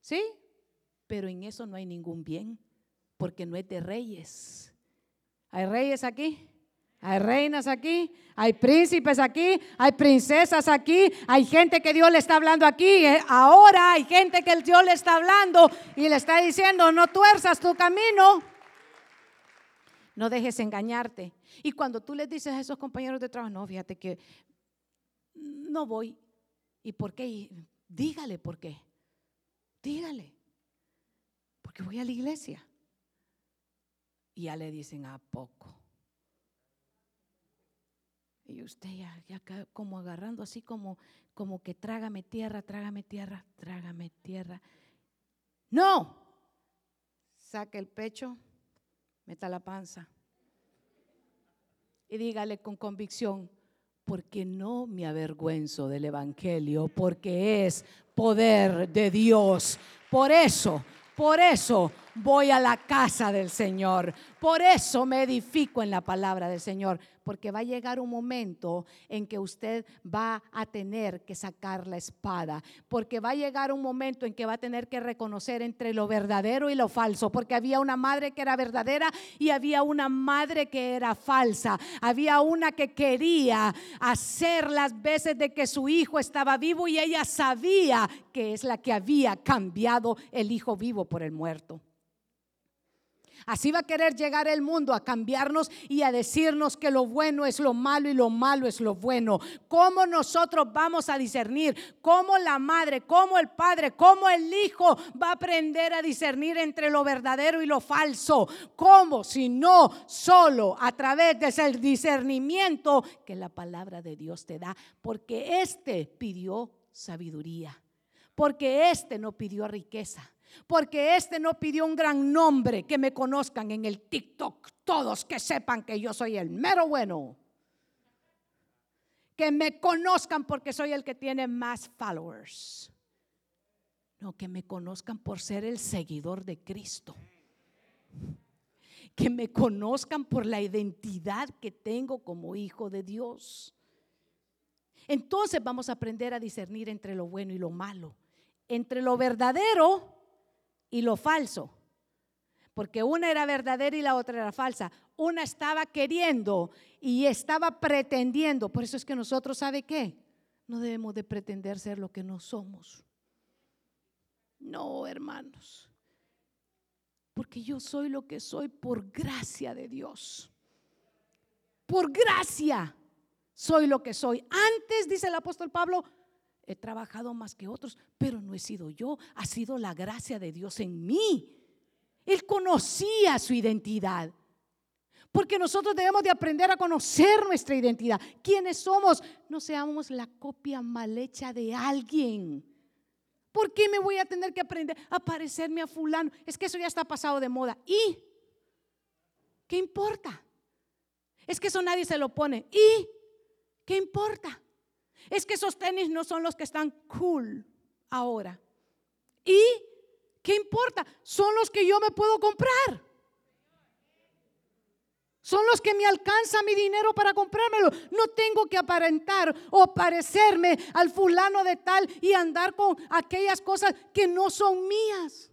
¿Sí? Pero en eso no hay ningún bien, porque no es de reyes. ¿Hay reyes aquí? Hay reinas aquí, hay príncipes aquí, hay princesas aquí, hay gente que Dios le está hablando aquí. Eh, ahora hay gente que Dios le está hablando y le está diciendo, no tuerzas tu camino. No dejes engañarte. Y cuando tú les dices a esos compañeros de trabajo, no, fíjate que no voy. ¿Y por qué? dígale por qué. Dígale. Porque voy a la iglesia. Y ya le dicen a poco. Y usted ya, ya como agarrando así como, como que trágame tierra, trágame tierra, trágame tierra. No. Saque el pecho meta la panza y dígale con convicción, porque no me avergüenzo del Evangelio, porque es poder de Dios. Por eso, por eso voy a la casa del Señor. Por eso me edifico en la palabra del Señor, porque va a llegar un momento en que usted va a tener que sacar la espada, porque va a llegar un momento en que va a tener que reconocer entre lo verdadero y lo falso, porque había una madre que era verdadera y había una madre que era falsa. Había una que quería hacer las veces de que su hijo estaba vivo y ella sabía que es la que había cambiado el hijo vivo por el muerto. Así va a querer llegar el mundo a cambiarnos y a decirnos que lo bueno es lo malo y lo malo es lo bueno. ¿Cómo nosotros vamos a discernir? ¿Cómo la madre, cómo el padre, cómo el hijo va a aprender a discernir entre lo verdadero y lo falso? ¿Cómo? Si no, solo a través de ese discernimiento que la palabra de Dios te da. Porque este pidió sabiduría. Porque este no pidió riqueza porque este no pidió un gran nombre, que me conozcan en el TikTok, todos que sepan que yo soy el mero bueno. Que me conozcan porque soy el que tiene más followers. No, que me conozcan por ser el seguidor de Cristo. Que me conozcan por la identidad que tengo como hijo de Dios. Entonces vamos a aprender a discernir entre lo bueno y lo malo, entre lo verdadero y lo falso. Porque una era verdadera y la otra era falsa. Una estaba queriendo y estaba pretendiendo. Por eso es que nosotros, ¿sabe qué? No debemos de pretender ser lo que no somos. No, hermanos. Porque yo soy lo que soy por gracia de Dios. Por gracia soy lo que soy. Antes, dice el apóstol Pablo, he trabajado más que otros, pero no he sido yo, ha sido la gracia de Dios en mí. Él conocía su identidad. Porque nosotros debemos de aprender a conocer nuestra identidad. ¿Quiénes somos? No seamos la copia mal hecha de alguien. ¿Por qué me voy a tener que aprender a parecerme a fulano? Es que eso ya está pasado de moda. ¿Y qué importa? Es que eso nadie se lo pone. ¿Y qué importa? Es que esos tenis no son los que están cool ahora. ¿Y qué importa? Son los que yo me puedo comprar. Son los que me alcanza mi dinero para comprármelo. No tengo que aparentar o parecerme al fulano de tal y andar con aquellas cosas que no son mías.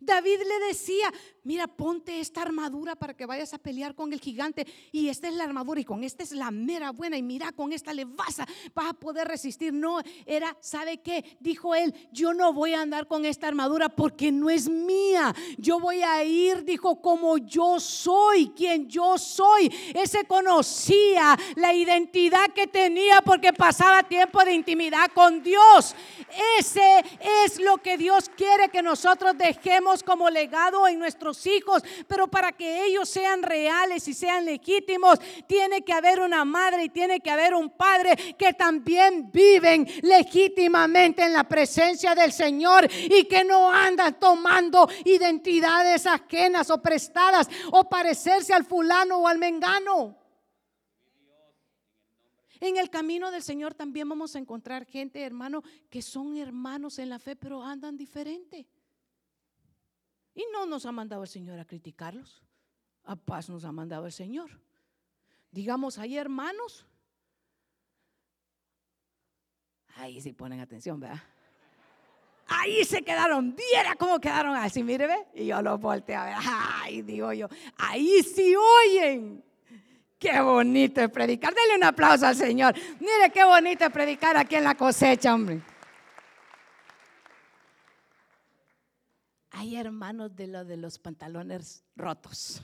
David le decía, mira, ponte esta armadura para que vayas a pelear con el gigante. Y esta es la armadura y con esta es la mera buena. Y mira, con esta le vas a, vas a poder resistir. No, era, ¿sabe qué? Dijo él, yo no voy a andar con esta armadura porque no es mía. Yo voy a ir, dijo, como yo soy, quien yo soy. Ese conocía la identidad que tenía porque pasaba tiempo de intimidad con Dios. Ese es lo que Dios quiere que nosotros dejemos como legado en nuestro hijos, pero para que ellos sean reales y sean legítimos, tiene que haber una madre y tiene que haber un padre que también viven legítimamente en la presencia del Señor y que no andan tomando identidades ajenas o prestadas o parecerse al fulano o al mengano. En el camino del Señor también vamos a encontrar gente, hermano, que son hermanos en la fe, pero andan diferente. Y no nos ha mandado el Señor a criticarlos. A paz nos ha mandado el Señor. Digamos, hay hermanos. Ahí sí ponen atención, ¿verdad? Ahí se quedaron, viera cómo quedaron así, mire, ve. Y yo lo volteo a ver, ay, digo yo, ahí sí oyen. Qué bonito es predicar. Denle un aplauso al Señor. Mire qué bonito es predicar aquí en la cosecha, hombre. Hay hermanos de lo de los pantalones rotos.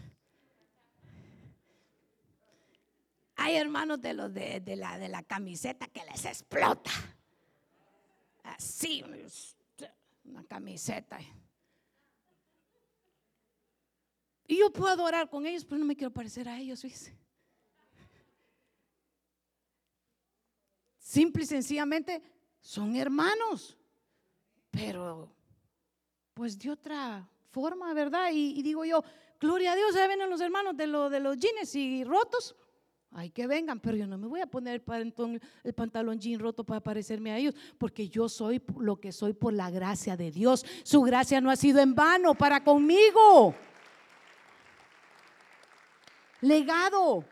Hay hermanos de lo de, la, de la camiseta que les explota. Así, una camiseta. Y yo puedo adorar con ellos, pero no me quiero parecer a ellos, Simple y sencillamente son hermanos, pero pues de otra forma, ¿verdad? Y, digo yo, gloria a Dios, ahí vienen los hermanos de, lo, de los jeans y rotos. Ay, que vengan, pero yo no me voy a poner el pantalón jean roto para parecerme a ellos, porque yo soy lo que soy por la gracia de Dios. Su gracia no ha sido en vano para conmigo. Legado.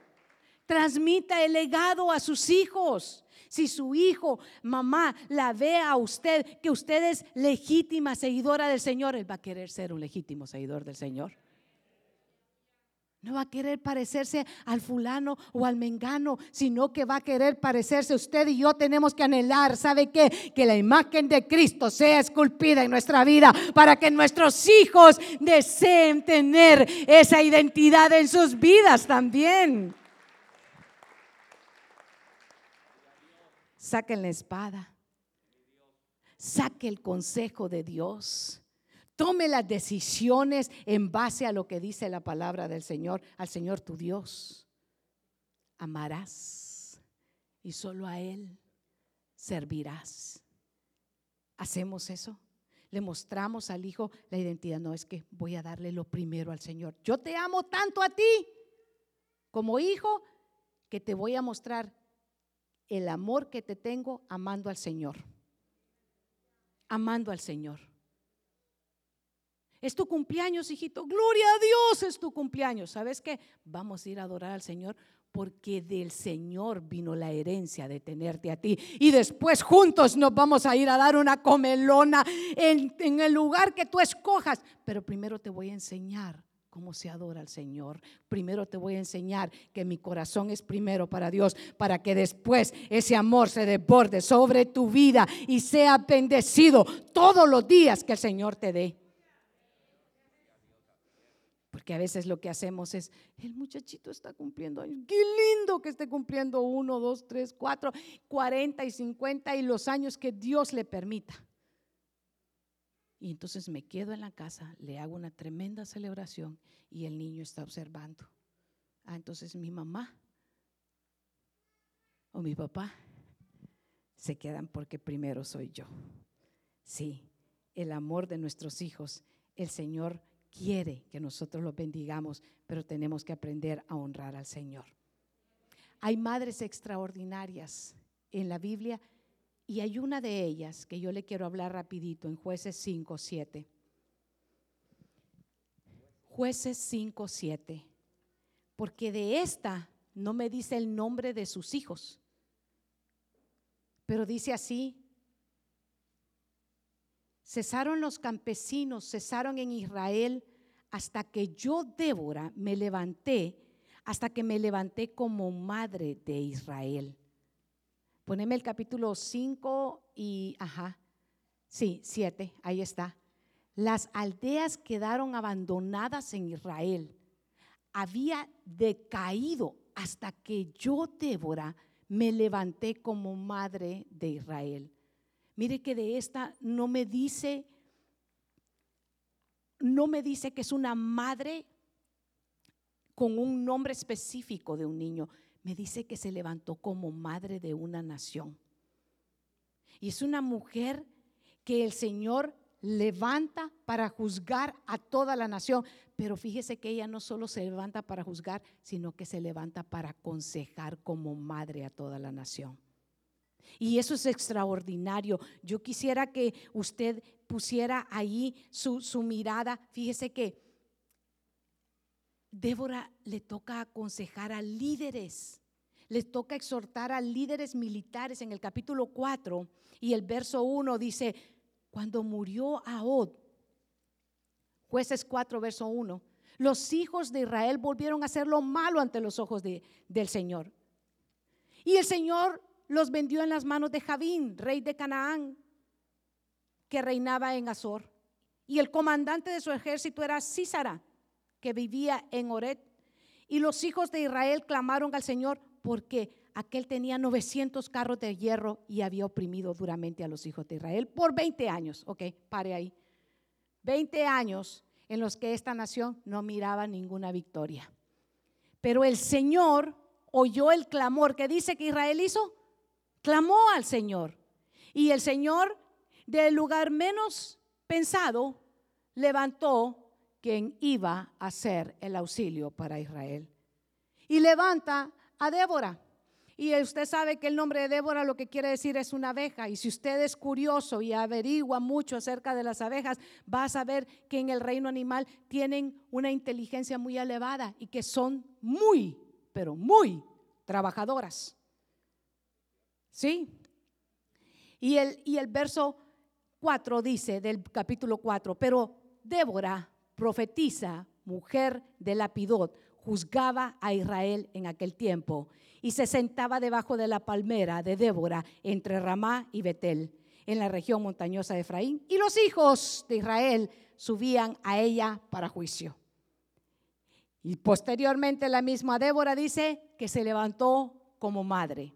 Transmita el legado a sus hijos. Si su hijo, mamá, la ve a usted, que usted es legítima seguidora del Señor, él va a querer ser un legítimo seguidor del Señor. No va a querer parecerse al fulano o al mengano, sino que va a querer parecerse usted y yo tenemos que anhelar, ¿sabe qué? Que la imagen de Cristo sea esculpida en nuestra vida para que nuestros hijos deseen tener esa identidad en sus vidas también. Saquen la espada. Saque el consejo de Dios. Tome las decisiones en base a lo que dice la palabra del Señor, al Señor tu Dios. Amarás y solo a Él servirás. ¿Hacemos eso? Le mostramos al Hijo la identidad. No es que voy a darle lo primero al Señor. Yo te amo tanto a ti como hijo que te voy a mostrar el amor que te tengo amando al Señor. Amando al Señor. Es tu cumpleaños, hijito. Gloria a Dios, es tu cumpleaños. ¿Sabes qué? Vamos a ir a adorar al Señor porque del Señor vino la herencia de tenerte a ti. Y después juntos nos vamos a ir a dar una comelona en, en el lugar que tú escojas. Pero primero te voy a enseñar cómo se adora al Señor. Primero te voy a enseñar que mi corazón es primero para Dios, para que después ese amor se desborde sobre tu vida y sea bendecido todos los días que el Señor te dé. Porque a veces lo que hacemos es, el muchachito está cumpliendo años, qué lindo que esté cumpliendo uno, dos, tres, cuatro, cuarenta y cincuenta y los años que Dios le permita. Y entonces me quedo en la casa, le hago una tremenda celebración y el niño está observando. Ah, entonces mi mamá o mi papá se quedan porque primero soy yo. Sí, el amor de nuestros hijos, el Señor quiere que nosotros los bendigamos, pero tenemos que aprender a honrar al Señor. Hay madres extraordinarias en la Biblia y hay una de ellas que yo le quiero hablar rapidito en jueces 5, 7. Jueces 5, 7. Porque de esta no me dice el nombre de sus hijos, pero dice así, Cesaron los campesinos, cesaron en Israel hasta que yo, Débora, me levanté, hasta que me levanté como madre de Israel. Poneme el capítulo 5 y, ajá, sí, 7, ahí está. Las aldeas quedaron abandonadas en Israel. Había decaído hasta que yo, Débora, me levanté como madre de Israel. Mire que de esta no me dice, no me dice que es una madre con un nombre específico de un niño. Me dice que se levantó como madre de una nación. Y es una mujer que el Señor levanta para juzgar a toda la nación. Pero fíjese que ella no solo se levanta para juzgar, sino que se levanta para aconsejar como madre a toda la nación. Y eso es extraordinario. Yo quisiera que usted pusiera ahí su, mirada. Fíjese que Débora le toca aconsejar a líderes, le toca exhortar a líderes militares en el capítulo 4 y el verso 1 dice, cuando murió Ahod, jueces 4, verso 1, los hijos de Israel volvieron a hacer lo malo ante los ojos del Señor. Y el Señor los vendió en las manos de Javín, rey de Canaán, que reinaba en Azor. Y el comandante de su ejército era Císara, que vivía en Oret. Y los hijos de Israel clamaron al Señor porque aquel tenía 900 carros de hierro y había oprimido duramente a los hijos de Israel por 20 años. Ok, pare ahí. 20 años en los que esta nación no miraba ninguna victoria. Pero el Señor oyó el clamor que dice que Israel hizo clamó al Señor. Y el Señor, del lugar menos pensado, levantó quien iba a ser el auxilio para Israel. Y levanta a Débora. Y usted sabe que el nombre de Débora lo que quiere decir es una abeja. Y si usted es curioso y averigua mucho acerca de las abejas, va a saber que en el reino animal tienen una inteligencia muy elevada y que son muy, pero muy trabajadoras. ¿Sí? Y el, y el verso 4 dice del capítulo 4, pero Débora, profetiza, mujer de Lapidot, juzgaba a Israel en aquel tiempo y se sentaba debajo de la palmera de Débora entre Ramá y Betel, en la región montañosa de Efraín, y los hijos de Israel subían a ella para juicio. Y posteriormente la misma Débora dice que se levantó como madre.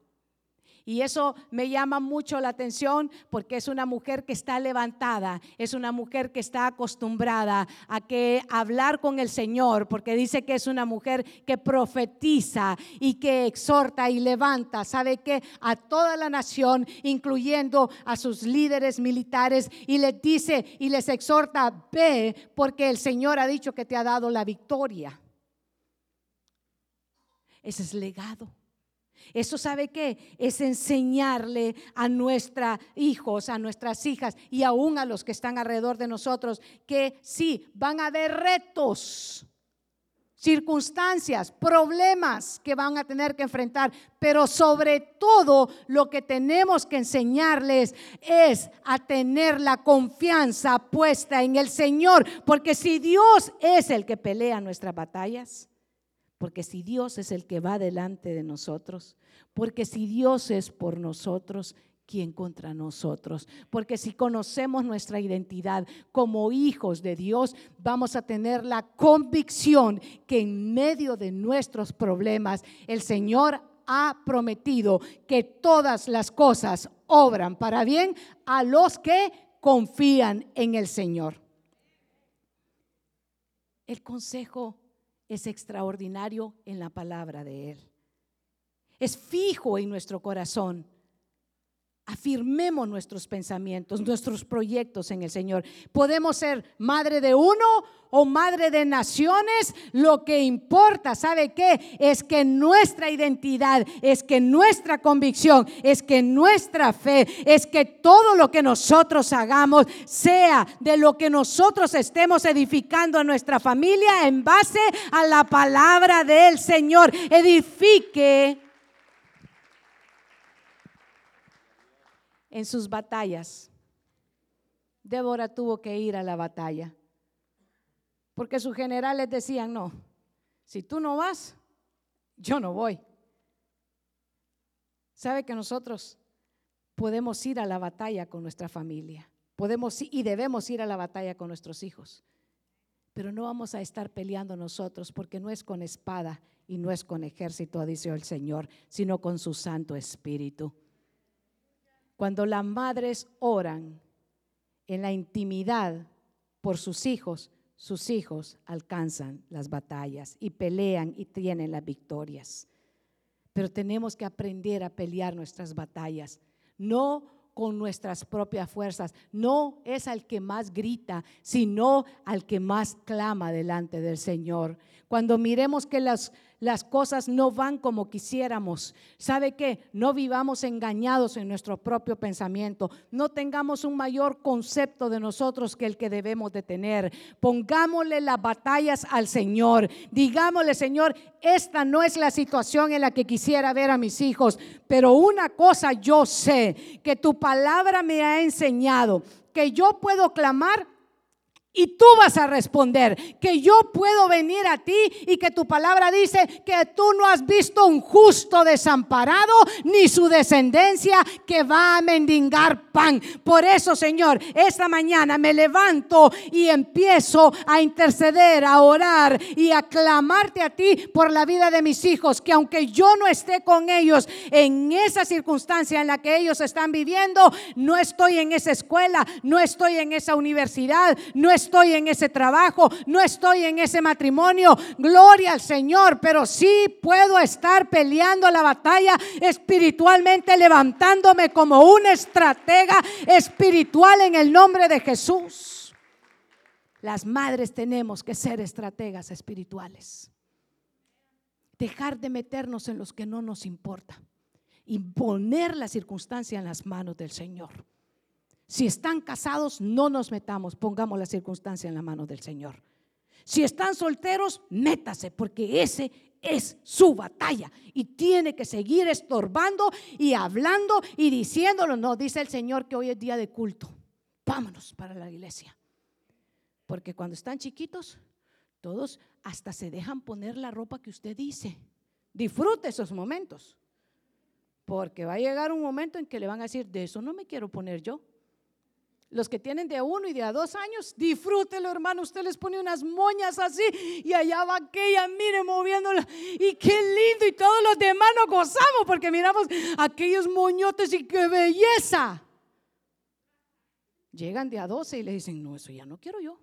Y eso me llama mucho la atención porque es una mujer que está levantada, es una mujer que está acostumbrada a que hablar con el Señor, porque dice que es una mujer que profetiza y que exhorta y levanta, sabe que a toda la nación, incluyendo a sus líderes militares, y les dice y les exhorta, ve, porque el Señor ha dicho que te ha dado la victoria. Ese es legado. Eso sabe qué? Es enseñarle a nuestros hijos, a nuestras hijas y aún a los que están alrededor de nosotros que sí, van a haber retos, circunstancias, problemas que van a tener que enfrentar, pero sobre todo lo que tenemos que enseñarles es a tener la confianza puesta en el Señor, porque si Dios es el que pelea nuestras batallas, porque si Dios es el que va delante de nosotros, porque si Dios es por nosotros, ¿quién contra nosotros? Porque si conocemos nuestra identidad como hijos de Dios, vamos a tener la convicción que en medio de nuestros problemas el Señor ha prometido que todas las cosas obran para bien a los que confían en el Señor. El consejo es extraordinario en la palabra de Él. Es fijo en nuestro corazón afirmemos nuestros pensamientos, nuestros proyectos en el Señor. Podemos ser madre de uno o madre de naciones. Lo que importa, ¿sabe qué? Es que nuestra identidad, es que nuestra convicción, es que nuestra fe, es que todo lo que nosotros hagamos sea de lo que nosotros estemos edificando a nuestra familia en base a la palabra del Señor. Edifique en sus batallas. Débora tuvo que ir a la batalla. Porque sus generales decían, no, si tú no vas, yo no voy. ¿Sabe que nosotros podemos ir a la batalla con nuestra familia? Podemos y debemos ir a la batalla con nuestros hijos. Pero no vamos a estar peleando nosotros porque no es con espada y no es con ejército, dice el Señor, sino con su Santo Espíritu. Cuando las madres oran en la intimidad por sus hijos, sus hijos alcanzan las batallas y pelean y tienen las victorias. Pero tenemos que aprender a pelear nuestras batallas, no con nuestras propias fuerzas, no es al que más grita, sino al que más clama delante del Señor. Cuando miremos que las las cosas no van como quisiéramos. ¿Sabe qué? No vivamos engañados en nuestro propio pensamiento. No tengamos un mayor concepto de nosotros que el que debemos de tener. Pongámosle las batallas al Señor. Digámosle, Señor, esta no es la situación en la que quisiera ver a mis hijos, pero una cosa yo sé, que tu palabra me ha enseñado, que yo puedo clamar y tú vas a responder que yo puedo venir a ti y que tu palabra dice que tú no has visto un justo desamparado ni su descendencia que va a mendigar pan. Por eso, Señor, esta mañana me levanto y empiezo a interceder, a orar y a clamarte a ti por la vida de mis hijos, que aunque yo no esté con ellos en esa circunstancia en la que ellos están viviendo, no estoy en esa escuela, no estoy en esa universidad, no estoy en ese trabajo, no estoy en ese matrimonio. Gloria al Señor, pero sí puedo estar peleando la batalla espiritualmente, levantándome como un estratega espiritual en el nombre de Jesús. Las madres tenemos que ser estrategas espirituales. Dejar de meternos en los que no nos importa y poner la circunstancia en las manos del Señor. Si están casados, no nos metamos, pongamos la circunstancia en la mano del Señor. Si están solteros, métase, porque ese es su batalla y tiene que seguir estorbando y hablando y diciéndolo. No, dice el Señor que hoy es día de culto. Vámonos para la iglesia. Porque cuando están chiquitos, todos hasta se dejan poner la ropa que usted dice. Disfrute esos momentos. Porque va a llegar un momento en que le van a decir, de eso no me quiero poner yo. Los que tienen de uno y de a dos años, disfrútelo, hermano. Usted les pone unas moñas así y allá va aquella, mire, moviéndola. Y qué lindo. Y todos los demás nos gozamos porque miramos aquellos moñotes y qué belleza. Llegan de a doce y le dicen, no, eso ya no quiero yo.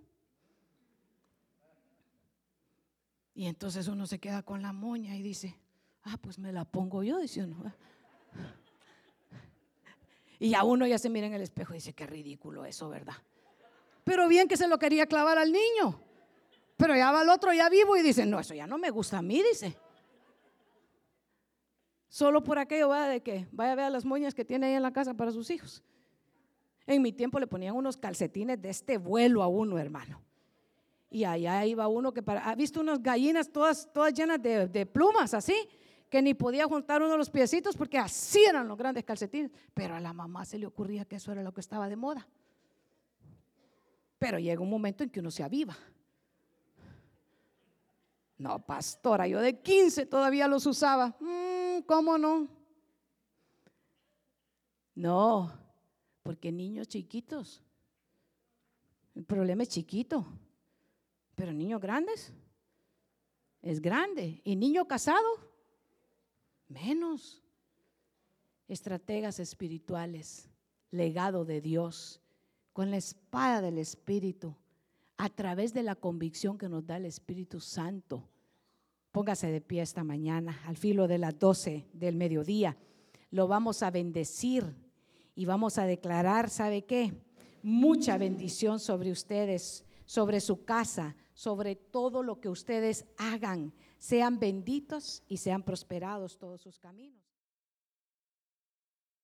Y entonces uno se queda con la moña y dice, ah, pues me la pongo yo, dice uno. Y a uno ya se mira en el espejo y dice, qué ridículo eso, ¿verdad? Pero bien que se lo quería clavar al niño. Pero ya va el otro ya vivo y dice, no, eso ya no me gusta a mí, dice. Solo por aquello va de que vaya a ver las moñas que tiene ahí en la casa para sus hijos. En mi tiempo le ponían unos calcetines de este vuelo a uno, hermano. Y allá iba uno que para, ¿ha visto unas gallinas todas, todas llenas de plumas así? Que ni podía juntar uno de los piecitos porque así eran los grandes calcetines. Pero a la mamá se le ocurría que eso era lo que estaba de moda. Pero llega un momento en que uno se aviva. No, pastora, yo de 15 todavía los usaba. Mm, ¿Cómo no? No, porque niños chiquitos. El problema es chiquito. Pero niños grandes es grande. Y niño casado, menos. Estrategas espirituales, legado de Dios, con la espada del Espíritu, a través de la convicción que nos da el Espíritu Santo. Póngase de pie esta mañana, al filo de las 12 del mediodía. Lo vamos a bendecir y vamos a declarar, ¿sabe qué? Mucha bendición sobre ustedes, sobre su casa, sobre todo lo que ustedes hagan. Sean benditos y sean prosperados todos sus caminos.